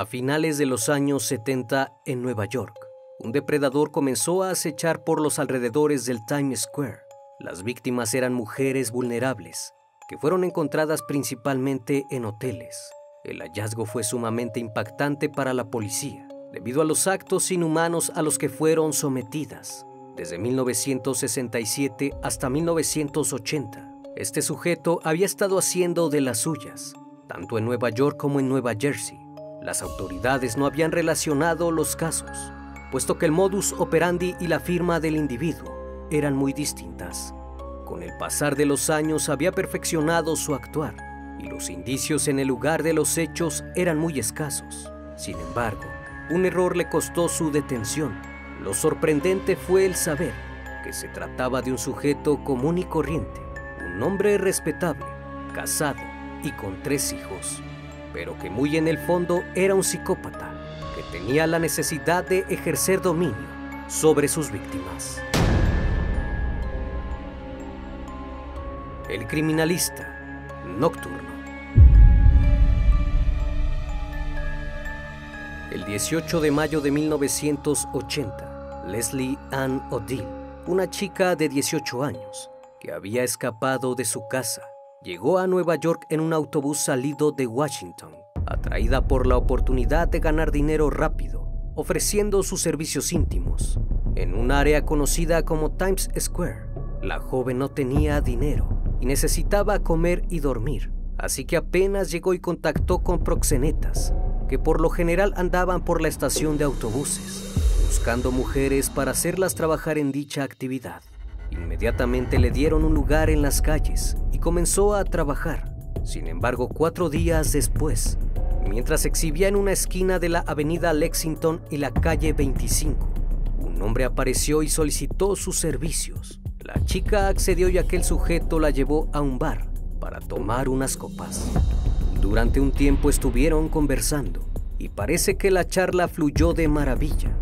A finales de los años 70 en Nueva York, un depredador comenzó a acechar por los alrededores del Times Square. Las víctimas eran mujeres vulnerables, que fueron encontradas principalmente en hoteles. El hallazgo fue sumamente impactante para la policía, debido a los actos inhumanos a los que fueron sometidas. Desde 1967 hasta 1980, este sujeto había estado haciendo de las suyas, tanto en Nueva York como en Nueva Jersey. Las autoridades no habían relacionado los casos, puesto que el modus operandi y la firma del individuo eran muy distintas. Con el pasar de los años había perfeccionado su actuar y los indicios en el lugar de los hechos eran muy escasos. Sin embargo, un error le costó su detención. Lo sorprendente fue el saber que se trataba de un sujeto común y corriente, un hombre respetable, casado y con tres hijos pero que muy en el fondo era un psicópata que tenía la necesidad de ejercer dominio sobre sus víctimas. El criminalista nocturno. El 18 de mayo de 1980, Leslie Ann O'Deal, una chica de 18 años que había escapado de su casa llegó a Nueva York en un autobús salido de Washington, atraída por la oportunidad de ganar dinero rápido, ofreciendo sus servicios íntimos. En un área conocida como Times Square, la joven no tenía dinero y necesitaba comer y dormir, así que apenas llegó y contactó con proxenetas, que por lo general andaban por la estación de autobuses, buscando mujeres para hacerlas trabajar en dicha actividad. Inmediatamente le dieron un lugar en las calles y comenzó a trabajar. Sin embargo, cuatro días después, mientras exhibía en una esquina de la avenida Lexington y la calle 25, un hombre apareció y solicitó sus servicios. La chica accedió y aquel sujeto la llevó a un bar para tomar unas copas. Durante un tiempo estuvieron conversando y parece que la charla fluyó de maravilla.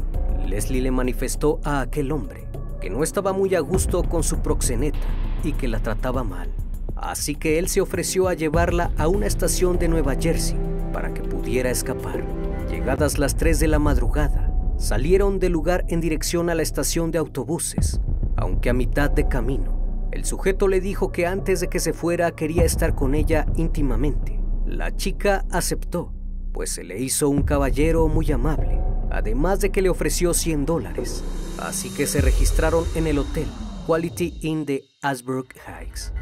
Leslie le manifestó a aquel hombre que no estaba muy a gusto con su proxeneta y que la trataba mal. Así que él se ofreció a llevarla a una estación de Nueva Jersey para que pudiera escapar. Llegadas las 3 de la madrugada, salieron del lugar en dirección a la estación de autobuses, aunque a mitad de camino, el sujeto le dijo que antes de que se fuera quería estar con ella íntimamente. La chica aceptó, pues se le hizo un caballero muy amable, además de que le ofreció 100 dólares. Así que se registraron en el hotel Quality Inn de Asbrook Heights.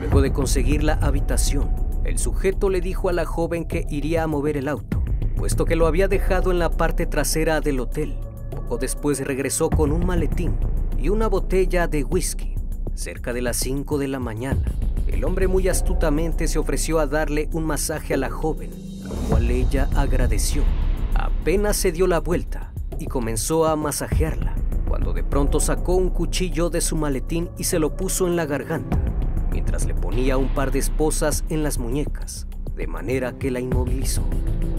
Luego de conseguir la habitación, el sujeto le dijo a la joven que iría a mover el auto, puesto que lo había dejado en la parte trasera del hotel. Poco después regresó con un maletín y una botella de whisky. Cerca de las 5 de la mañana, el hombre muy astutamente se ofreció a darle un masaje a la joven, lo cual ella agradeció. Apenas se dio la vuelta y comenzó a masajearla, cuando de pronto sacó un cuchillo de su maletín y se lo puso en la garganta, mientras le ponía un par de esposas en las muñecas, de manera que la inmovilizó.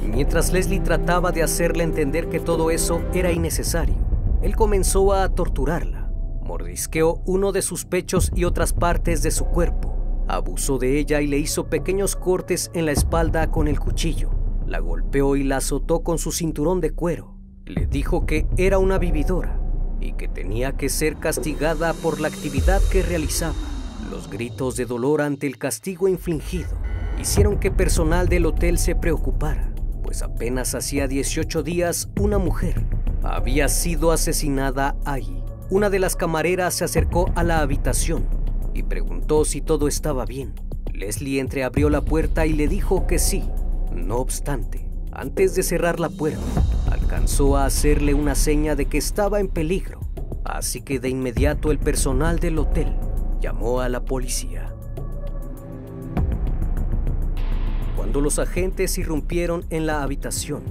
Mientras Leslie trataba de hacerle entender que todo eso era innecesario, él comenzó a torturarla. Mordisqueó uno de sus pechos y otras partes de su cuerpo. Abusó de ella y le hizo pequeños cortes en la espalda con el cuchillo. La golpeó y la azotó con su cinturón de cuero. Le dijo que era una vividora y que tenía que ser castigada por la actividad que realizaba. Los gritos de dolor ante el castigo infligido hicieron que personal del hotel se preocupara, pues apenas hacía 18 días una mujer había sido asesinada ahí. Una de las camareras se acercó a la habitación y preguntó si todo estaba bien. Leslie entreabrió la puerta y le dijo que sí. No obstante, antes de cerrar la puerta, alcanzó a hacerle una seña de que estaba en peligro. Así que de inmediato el personal del hotel llamó a la policía. Cuando los agentes irrumpieron en la habitación,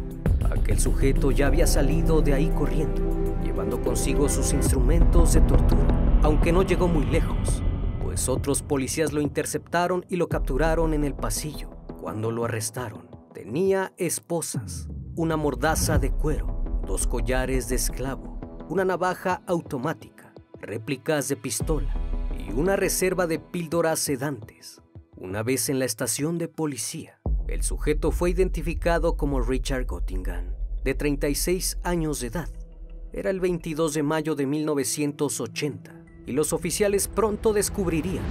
aquel sujeto ya había salido de ahí corriendo, llevando consigo sus instrumentos de tortura, aunque no llegó muy lejos, pues otros policías lo interceptaron y lo capturaron en el pasillo. Cuando lo arrestaron, tenía esposas, una mordaza de cuero, dos collares de esclavo, una navaja automática, réplicas de pistola y una reserva de píldoras sedantes. Una vez en la estación de policía, el sujeto fue identificado como Richard Gottingham, de 36 años de edad. Era el 22 de mayo de 1980 y los oficiales pronto descubrirían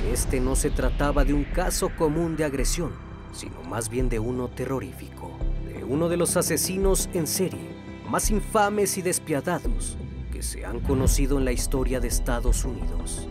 que este no se trataba de un caso común de agresión, sino más bien de uno terrorífico, de uno de los asesinos en serie más infames y despiadados que se han conocido en la historia de Estados Unidos.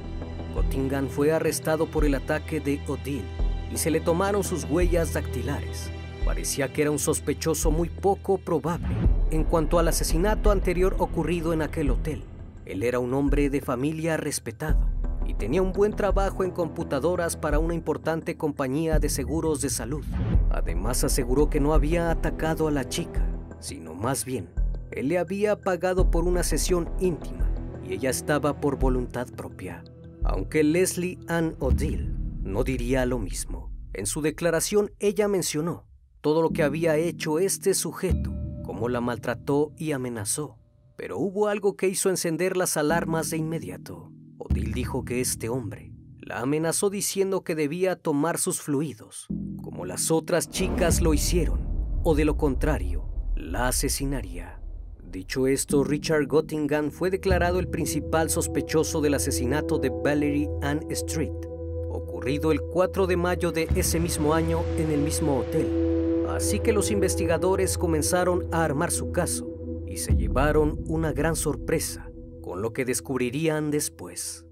Gottingham fue arrestado por el ataque de Odile y se le tomaron sus huellas dactilares. Parecía que era un sospechoso muy poco probable en cuanto al asesinato anterior ocurrido en aquel hotel. Él era un hombre de familia respetado y tenía un buen trabajo en computadoras para una importante compañía de seguros de salud. Además aseguró que no había atacado a la chica, sino más bien, él le había pagado por una sesión íntima y ella estaba por voluntad propia. Aunque Leslie Ann Odile no diría lo mismo. En su declaración ella mencionó todo lo que había hecho este sujeto, cómo la maltrató y amenazó. Pero hubo algo que hizo encender las alarmas de inmediato. Odile dijo que este hombre la amenazó diciendo que debía tomar sus fluidos, como las otras chicas lo hicieron, o de lo contrario, la asesinaría. Dicho esto, Richard Gottingham fue declarado el principal sospechoso del asesinato de Valerie Ann Street, ocurrido el 4 de mayo de ese mismo año en el mismo hotel. Así que los investigadores comenzaron a armar su caso y se llevaron una gran sorpresa con lo que descubrirían después.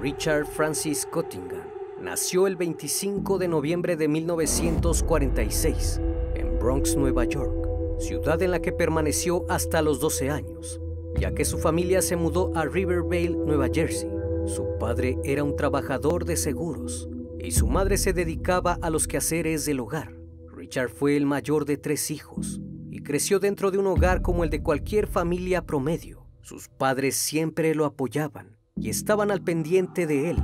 Richard Francis Cottingham nació el 25 de noviembre de 1946 en Bronx, Nueva York, ciudad en la que permaneció hasta los 12 años, ya que su familia se mudó a Rivervale, Nueva Jersey. Su padre era un trabajador de seguros y su madre se dedicaba a los quehaceres del hogar. Richard fue el mayor de tres hijos creció dentro de un hogar como el de cualquier familia promedio. Sus padres siempre lo apoyaban y estaban al pendiente de él.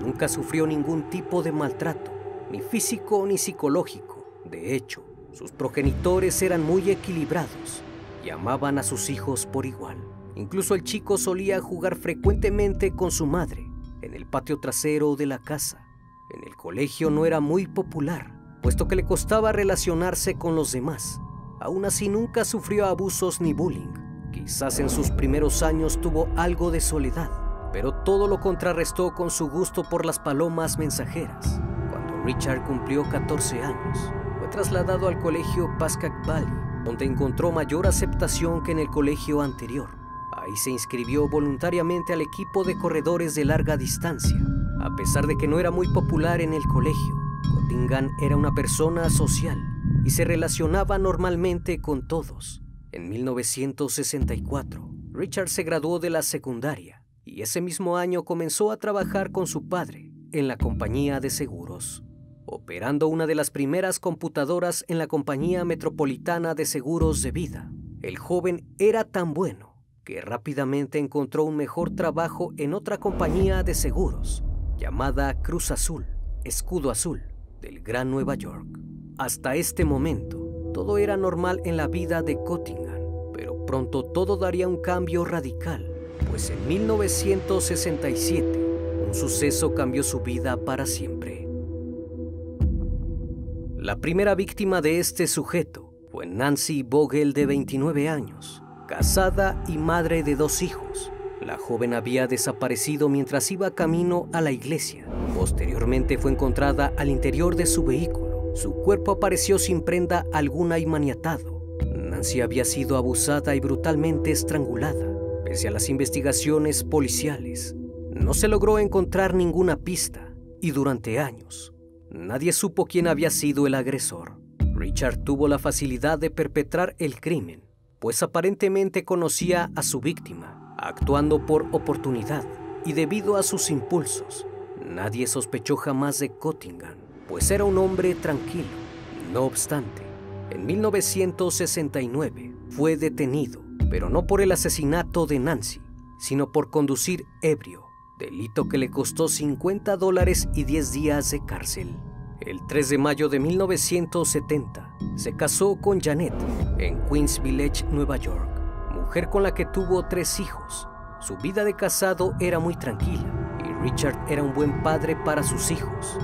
Nunca sufrió ningún tipo de maltrato, ni físico ni psicológico. De hecho, sus progenitores eran muy equilibrados y amaban a sus hijos por igual. Incluso el chico solía jugar frecuentemente con su madre en el patio trasero de la casa. En el colegio no era muy popular, puesto que le costaba relacionarse con los demás. Aún así nunca sufrió abusos ni bullying. Quizás en sus primeros años tuvo algo de soledad, pero todo lo contrarrestó con su gusto por las palomas mensajeras. Cuando Richard cumplió 14 años, fue trasladado al colegio Pascack Valley, donde encontró mayor aceptación que en el colegio anterior. Ahí se inscribió voluntariamente al equipo de corredores de larga distancia. A pesar de que no era muy popular en el colegio, Gottingham era una persona social y se relacionaba normalmente con todos. En 1964, Richard se graduó de la secundaria y ese mismo año comenzó a trabajar con su padre en la compañía de seguros, operando una de las primeras computadoras en la compañía metropolitana de seguros de vida. El joven era tan bueno que rápidamente encontró un mejor trabajo en otra compañía de seguros llamada Cruz Azul, Escudo Azul, del Gran Nueva York. Hasta este momento, todo era normal en la vida de Cottingham, pero pronto todo daría un cambio radical, pues en 1967 un suceso cambió su vida para siempre. La primera víctima de este sujeto fue Nancy Vogel de 29 años, casada y madre de dos hijos. La joven había desaparecido mientras iba camino a la iglesia. Posteriormente fue encontrada al interior de su vehículo, su cuerpo apareció sin prenda alguna y maniatado. Nancy había sido abusada y brutalmente estrangulada. Pese a las investigaciones policiales, no se logró encontrar ninguna pista y durante años nadie supo quién había sido el agresor. Richard tuvo la facilidad de perpetrar el crimen, pues aparentemente conocía a su víctima, actuando por oportunidad y debido a sus impulsos. Nadie sospechó jamás de Cottingham, pues era un hombre tranquilo. No obstante, en 1969 fue detenido, pero no por el asesinato de Nancy, sino por conducir ebrio, delito que le costó 50 dólares y 10 días de cárcel. El 3 de mayo de 1970 se casó con Janet en Queens Village, Nueva York, mujer con la que tuvo tres hijos. Su vida de casado era muy tranquila y Richard era un buen padre para sus hijos.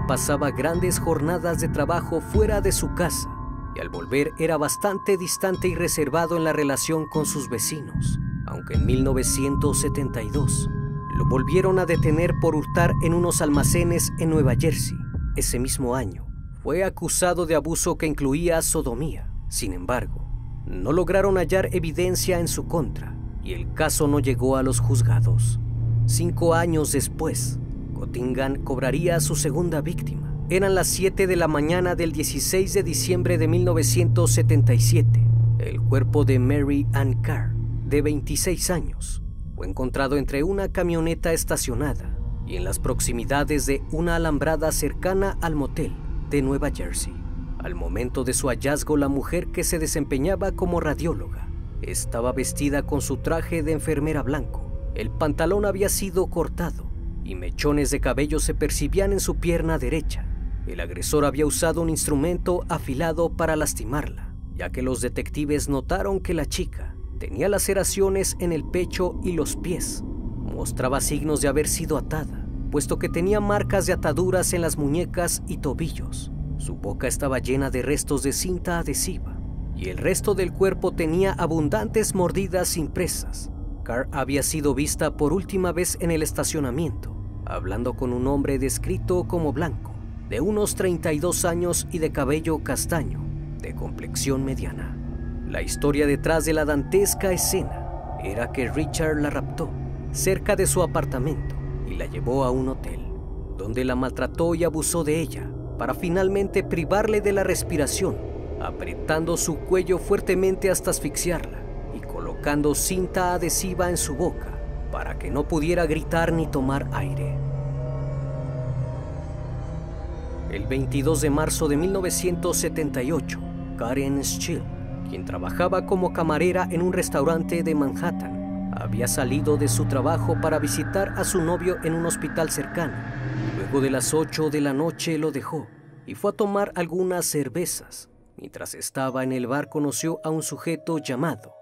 Pasaba grandes jornadas de trabajo fuera de su casa y al volver era bastante distante y reservado en la relación con sus vecinos, aunque en 1972 lo volvieron a detener por hurtar en unos almacenes en Nueva Jersey. Ese mismo año, fue acusado de abuso que incluía sodomía. Sin embargo, no lograron hallar evidencia en su contra y el caso no llegó a los juzgados. Cinco años después, Cottingham cobraría a su segunda víctima. Eran las 7 de la mañana del 16 de diciembre de 1977. El cuerpo de Mary Ann Carr, de 26 años, fue encontrado entre una camioneta estacionada y en las proximidades de una alambrada cercana al motel de Nueva Jersey. Al momento de su hallazgo, la mujer que se desempeñaba como radióloga estaba vestida con su traje de enfermera blanco. El pantalón había sido cortado y mechones de cabello se percibían en su pierna derecha. El agresor había usado un instrumento afilado para lastimarla, ya que los detectives notaron que la chica tenía laceraciones en el pecho y los pies. Mostraba signos de haber sido atada, puesto que tenía marcas de ataduras en las muñecas y tobillos. Su boca estaba llena de restos de cinta adhesiva y el resto del cuerpo tenía abundantes mordidas impresas. Carr había sido vista por última vez en el estacionamiento, hablando con un hombre descrito como blanco, de unos 32 años y de cabello castaño, de complexión mediana. La historia detrás de la dantesca escena era que Richard la raptó cerca de su apartamento y la llevó a un hotel, donde la maltrató y abusó de ella para finalmente privarle de la respiración, apretando su cuello fuertemente hasta asfixiarla y colocando cinta adhesiva en su boca para que no pudiera gritar ni tomar aire. El 22 de marzo de 1978, Karen Schill, quien trabajaba como camarera en un restaurante de Manhattan, había salido de su trabajo para visitar a su novio en un hospital cercano. Luego de las 8 de la noche lo dejó y fue a tomar algunas cervezas. Mientras estaba en el bar conoció a un sujeto llamado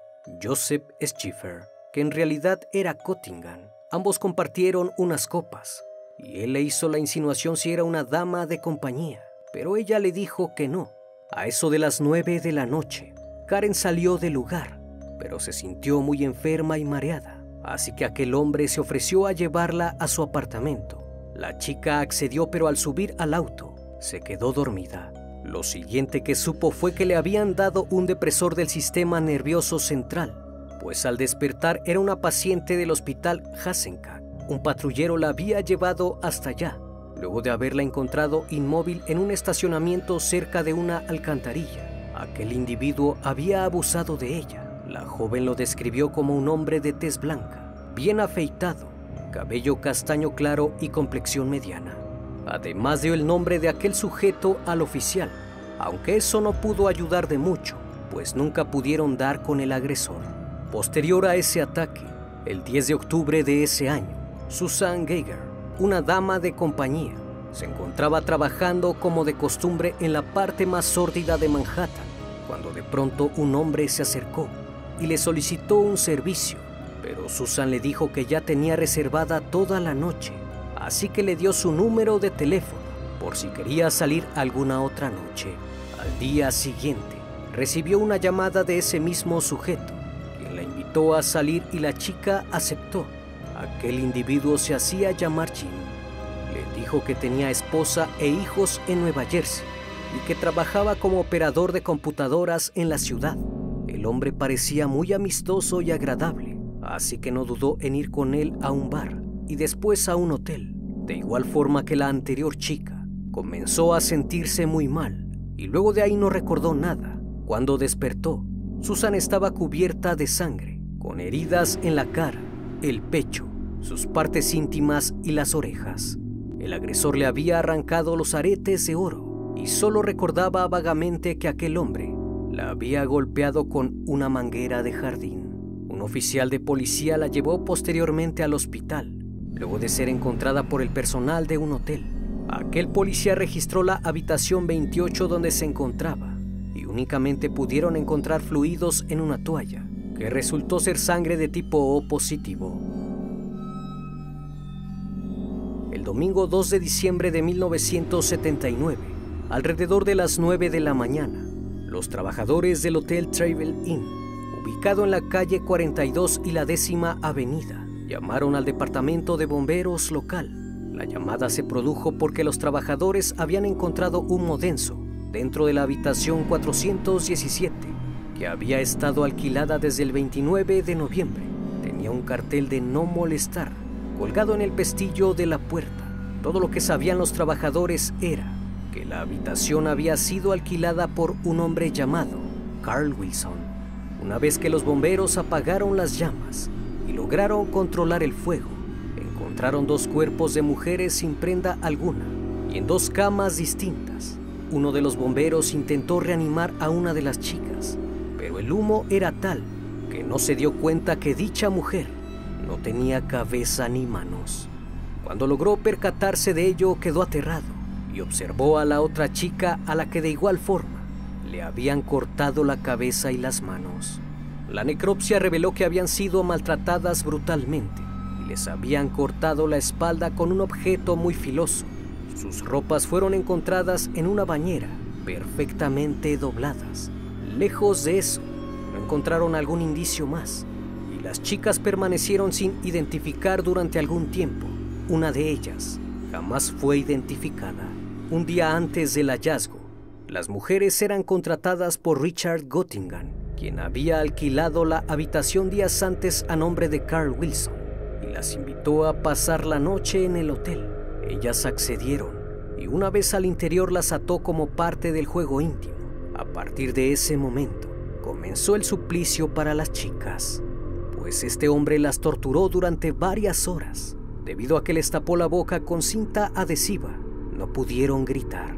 Joseph Schiffer, que en realidad era Cottingham. Ambos compartieron unas copas y él le hizo la insinuación si era una dama de compañía, pero ella le dijo que no. A eso de las nueve de la noche, Karen salió del lugar, pero se sintió muy enferma y mareada, así que aquel hombre se ofreció a llevarla a su apartamento. La chica accedió, pero al subir al auto, se quedó dormida. Lo siguiente que supo fue que le habían dado un depresor del sistema nervioso central, pues al despertar era una paciente del hospital Hasenka. Un patrullero la había llevado hasta allá, luego de haberla encontrado inmóvil en un estacionamiento cerca de una alcantarilla. Aquel individuo había abusado de ella. La joven lo describió como un hombre de tez blanca, bien afeitado, cabello castaño claro y complexión mediana. Además dio el nombre de aquel sujeto al oficial, aunque eso no pudo ayudar de mucho, pues nunca pudieron dar con el agresor. Posterior a ese ataque, el 10 de octubre de ese año, Susan Geiger, una dama de compañía, se encontraba trabajando como de costumbre en la parte más sórdida de Manhattan, cuando de pronto un hombre se acercó y le solicitó un servicio, pero Susan le dijo que ya tenía reservada toda la noche, así que le dio su número de teléfono por si quería salir alguna otra noche. Al día siguiente, recibió una llamada de ese mismo sujeto, invitó a salir y la chica aceptó. Aquel individuo se hacía llamar Jim. Le dijo que tenía esposa e hijos en Nueva Jersey y que trabajaba como operador de computadoras en la ciudad. El hombre parecía muy amistoso y agradable, así que no dudó en ir con él a un bar y después a un hotel. De igual forma que la anterior chica, comenzó a sentirse muy mal y luego de ahí no recordó nada. Cuando despertó, Susan estaba cubierta de sangre, con heridas en la cara, el pecho, sus partes íntimas y las orejas. El agresor le había arrancado los aretes de oro y solo recordaba vagamente que aquel hombre la había golpeado con una manguera de jardín. Un oficial de policía la llevó posteriormente al hospital, luego de ser encontrada por el personal de un hotel. Aquel policía registró la habitación 28 donde se encontraba y únicamente pudieron encontrar fluidos en una toalla, que resultó ser sangre de tipo O positivo. el domingo 2 de diciembre de 1979, alrededor de las 9 de la mañana, los trabajadores del Hotel Travel Inn, ubicado en la calle 42 y la décima avenida, llamaron al departamento de bomberos local. La llamada se produjo porque los trabajadores habían encontrado humo denso dentro de la habitación 417, que había estado alquilada desde el 29 de noviembre. Tenía un cartel de no molestar colgado en el pestillo de la puerta. Todo lo que sabían los trabajadores era que la habitación había sido alquilada por un hombre llamado Carl Wilson. Una vez que los bomberos apagaron las llamas y lograron controlar el fuego, encontraron dos cuerpos de mujeres sin prenda alguna y en dos camas distintas. Uno de los bomberos intentó reanimar a una de las chicas, el humo era tal que no se dio cuenta que dicha mujer no tenía cabeza ni manos. Cuando logró percatarse de ello, quedó aterrado y observó a la otra chica a la que de igual forma le habían cortado la cabeza y las manos. La necropsia reveló que habían sido maltratadas brutalmente y les habían cortado la espalda con un objeto muy filoso. Sus ropas fueron encontradas en una bañera, perfectamente dobladas. Lejos de eso, no encontraron algún indicio más las chicas permanecieron sin identificar durante algún tiempo. Una de ellas jamás fue identificada. Un día antes del hallazgo, las mujeres eran contratadas por Richard Göttingen, quien había alquilado la habitación días antes a nombre de Carl Wilson, y las invitó a pasar la noche en el hotel. Ellas accedieron y una vez al interior las ató como parte del juego íntimo. A partir de ese momento, comenzó el suplicio para las chicas pues este hombre las torturó durante varias horas. Debido a que les tapó la boca con cinta adhesiva, no pudieron gritar.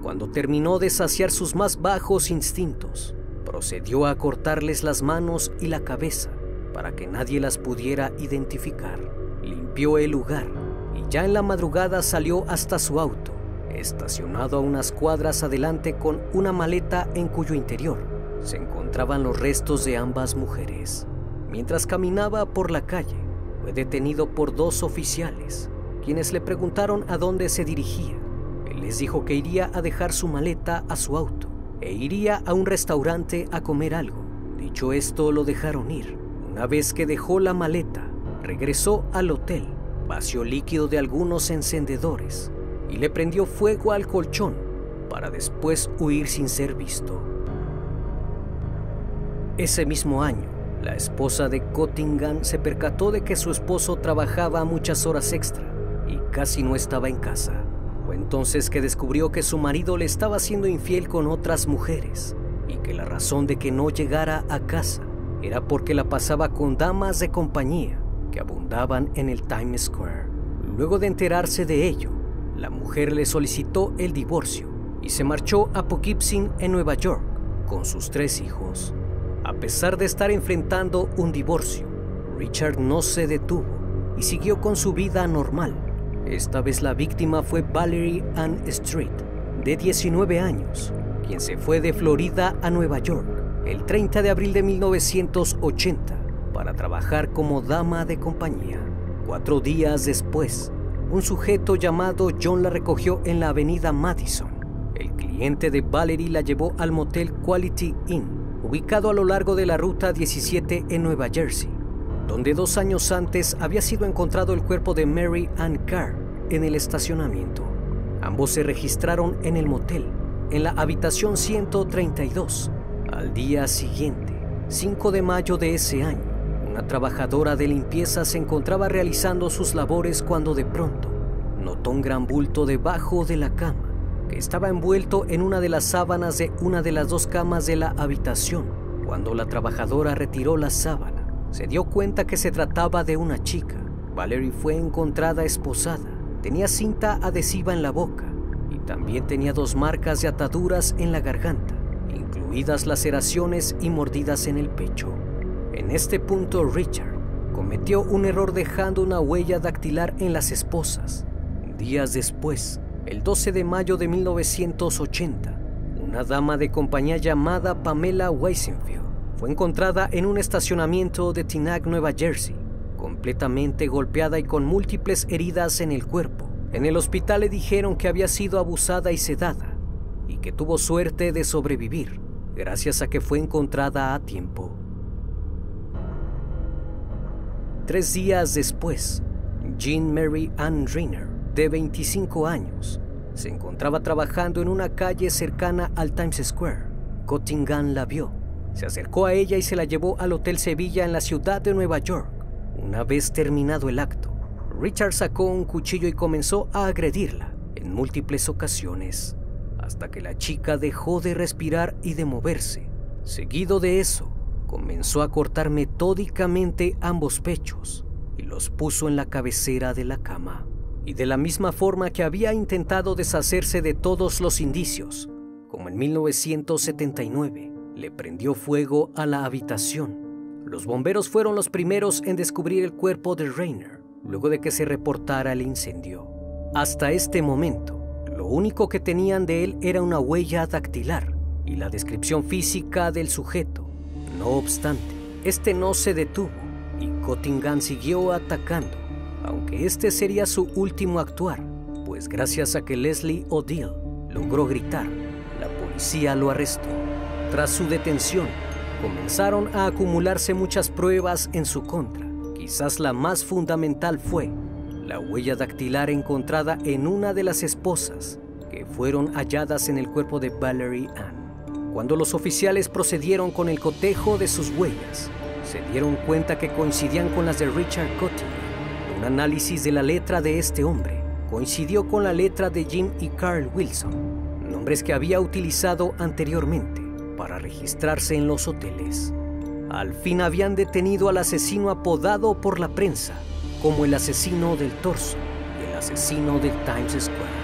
Cuando terminó de saciar sus más bajos instintos, procedió a cortarles las manos y la cabeza para que nadie las pudiera identificar. Limpió el lugar y ya en la madrugada salió hasta su auto, estacionado a unas cuadras adelante con una maleta en cuyo interior se encontraban los restos de ambas mujeres. Mientras caminaba por la calle, fue detenido por dos oficiales, quienes le preguntaron a dónde se dirigía. Él les dijo que iría a dejar su maleta a su auto e iría a un restaurante a comer algo. Dicho esto, lo dejaron ir. Una vez que dejó la maleta, regresó al hotel, vació líquido de algunos encendedores y le prendió fuego al colchón para después huir sin ser visto. Ese mismo año, la esposa de Cottingham se percató de que su esposo trabajaba muchas horas extra y casi no estaba en casa. Fue entonces que descubrió que su marido le estaba siendo infiel con otras mujeres y que la razón de que no llegara a casa era porque la pasaba con damas de compañía que abundaban en el Times Square. Luego de enterarse de ello, la mujer le solicitó el divorcio y se marchó a Poughkeepsie en Nueva York con sus tres hijos. A pesar de estar enfrentando un divorcio, Richard no se detuvo y siguió con su vida normal. Esta vez la víctima fue Valerie Ann Street, de 19 años, quien se fue de Florida a Nueva York el 30 de abril de 1980 para trabajar como dama de compañía. Cuatro días después, un sujeto llamado John la recogió en la avenida Madison. El cliente de Valerie la llevó al motel Quality Inn ubicado a lo largo de la Ruta 17 en Nueva Jersey, donde dos años antes había sido encontrado el cuerpo de Mary Ann Carr en el estacionamiento. Ambos se registraron en el motel en la habitación 132. Al día siguiente, 5 de mayo de ese año, una trabajadora de limpieza se encontraba realizando sus labores cuando de pronto notó un gran bulto debajo de la cama, que estaba envuelto en una de las sábanas de una de las dos camas de la habitación. Cuando la trabajadora retiró la sábana, se dio cuenta que se trataba de una chica. Valerie fue encontrada esposada. Tenía cinta adhesiva en la boca y también tenía dos marcas de ataduras en la garganta, incluidas laceraciones y mordidas en el pecho. En este punto, Richard cometió un error dejando una huella dactilar en las esposas. Días después, el 12 de mayo de 1980, una dama de compañía llamada Pamela Weisenfield fue encontrada en un estacionamiento de Teaneck, Nueva Jersey, completamente golpeada y con múltiples heridas en el cuerpo. En el hospital le dijeron que había sido abusada y sedada y que tuvo suerte de sobrevivir gracias a que fue encontrada a tiempo. Tres días después, Jean Mary Ann Rayner, de 25 años, se encontraba trabajando en una calle cercana al Times Square. Cottingham la vio, se acercó a ella y se la llevó al Hotel Sevilla en la ciudad de Nueva York. Una vez terminado el acto, Richard sacó un cuchillo y comenzó a agredirla en múltiples ocasiones, hasta que la chica dejó de respirar y de moverse. Seguido de eso, comenzó a cortar metódicamente ambos pechos y los puso en la cabecera de la cama. Y de la misma forma que había intentado deshacerse de todos los indicios, como en 1979, le prendió fuego a la habitación. Los bomberos fueron los primeros en descubrir el cuerpo de Rainer, luego de que se reportara el incendio. Hasta este momento, lo único que tenían de él era una huella dactilar y la descripción física del sujeto. No obstante, este no se detuvo y Cottingham siguió atacando, aunque este sería su último actuar, pues gracias a que Leslie O'Deal logró gritar, la policía lo arrestó. Tras su detención, comenzaron a acumularse muchas pruebas en su contra. Quizás la más fundamental fue la huella dactilar encontrada en una de las esposas que fueron halladas en el cuerpo de Valerie Ann. Cuando los oficiales procedieron con el cotejo de sus huellas, se dieron cuenta que coincidían con las de Richard Cottingham. Un análisis de la letra de este hombre coincidió con la letra de Jim y Carl Wilson, nombres que había utilizado anteriormente para registrarse en los hoteles. Al fin habían detenido al asesino apodado por la prensa como el asesino del torso y el asesino del Times Square.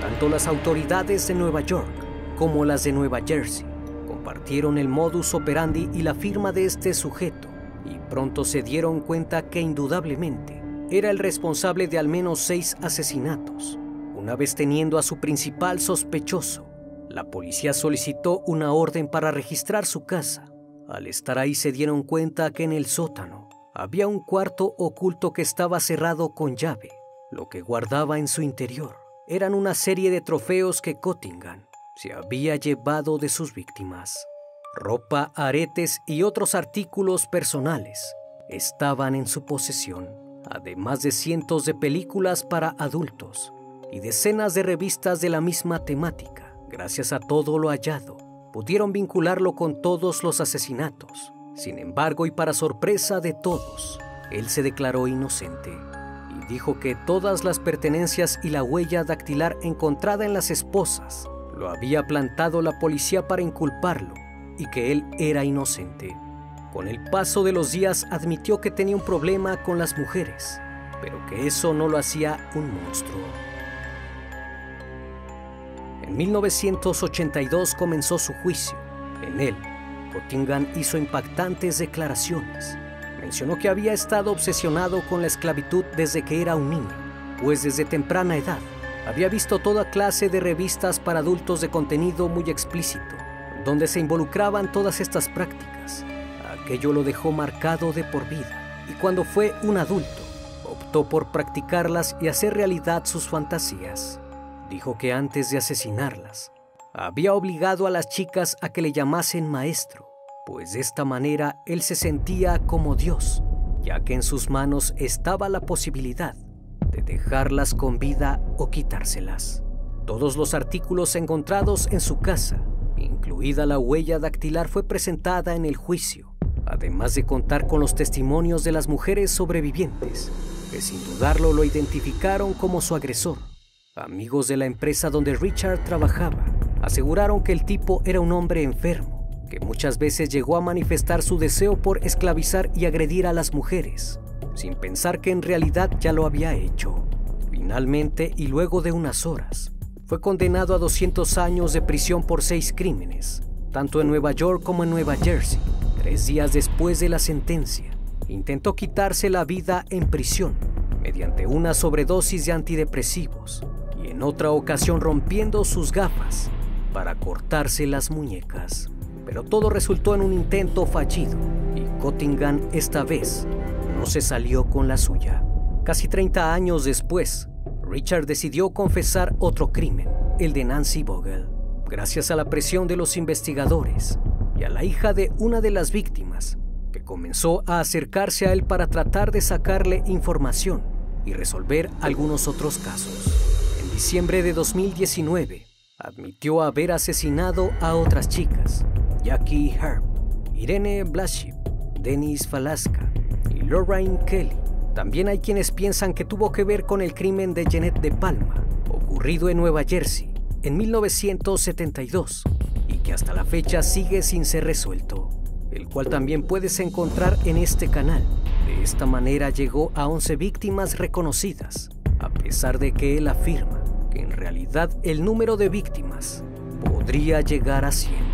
Tanto las autoridades de Nueva York como las de Nueva Jersey compartieron el modus operandi y la firma de este sujeto y pronto se dieron cuenta que indudablemente era el responsable de al menos seis asesinatos. Una vez teniendo a su principal sospechoso, la policía solicitó una orden para registrar su casa. Al estar ahí se dieron cuenta que en el sótano había un cuarto oculto que estaba cerrado con llave. Lo que guardaba en su interior eran una serie de trofeos que Cottingham se había llevado de sus víctimas. Ropa, aretes y otros artículos personales estaban en su posesión, además de cientos de películas para adultos y decenas de revistas de la misma temática. Gracias a todo lo hallado, pudieron vincularlo con todos los asesinatos. Sin embargo, y para sorpresa de todos, él se declaró inocente y dijo que todas las pertenencias y la huella dactilar encontrada en las esposas lo había plantado la policía para inculparlo y que él era inocente. Con el paso de los días admitió que tenía un problema con las mujeres, pero que eso no lo hacía un monstruo. En 1982 comenzó su juicio. En él, Cottingham hizo impactantes declaraciones. Mencionó que había estado obsesionado con la esclavitud desde que era un niño, pues desde temprana edad había visto toda clase de revistas para adultos de contenido muy explícito, donde se involucraban todas estas prácticas. Aquello lo dejó marcado de por vida, y cuando fue un adulto, optó por practicarlas y hacer realidad sus fantasías. Dijo que antes de asesinarlas, había obligado a las chicas a que le llamasen maestro, pues de esta manera él se sentía como Dios, ya que en sus manos estaba la posibilidad de dejarlas con vida o quitárselas. Todos los artículos encontrados en su casa, incluida la huella dactilar, fue presentada en el juicio, además de contar con los testimonios de las mujeres sobrevivientes, que sin dudarlo lo identificaron como su agresor. Amigos de la empresa donde Richard trabajaba aseguraron que el tipo era un hombre enfermo, que muchas veces llegó a manifestar su deseo por esclavizar y agredir a las mujeres, sin pensar que en realidad ya lo había hecho. Finalmente, y luego de unas horas, fue condenado a 200 años de prisión por seis crímenes, tanto en Nueva York como en Nueva Jersey. Tres días después de la sentencia, intentó quitarse la vida en prisión mediante una sobredosis de antidepresivos y en otra ocasión rompiendo sus gafas para cortarse las muñecas. Pero todo resultó en un intento fallido y Cottingham esta vez se salió con la suya. Casi 30 años después, Richard decidió confesar otro crimen, el de Nancy Vogel. Gracias a la presión de los investigadores y a la hija de una de las víctimas, que comenzó a acercarse a él para tratar de sacarle información y resolver algunos otros casos. En diciembre de 2019, admitió haber asesinado a otras chicas, Jackie Herb, Irene Blaszczyk, Dennis Falaska Lorraine Kelly. También hay quienes piensan que tuvo que ver con el crimen de Jeanette de Palma, ocurrido en Nueva Jersey en 1972 y que hasta la fecha sigue sin ser resuelto, el cual también puedes encontrar en este canal. De esta manera llegó a 11 víctimas reconocidas, a pesar de que él afirma que en realidad el número de víctimas podría llegar a 100.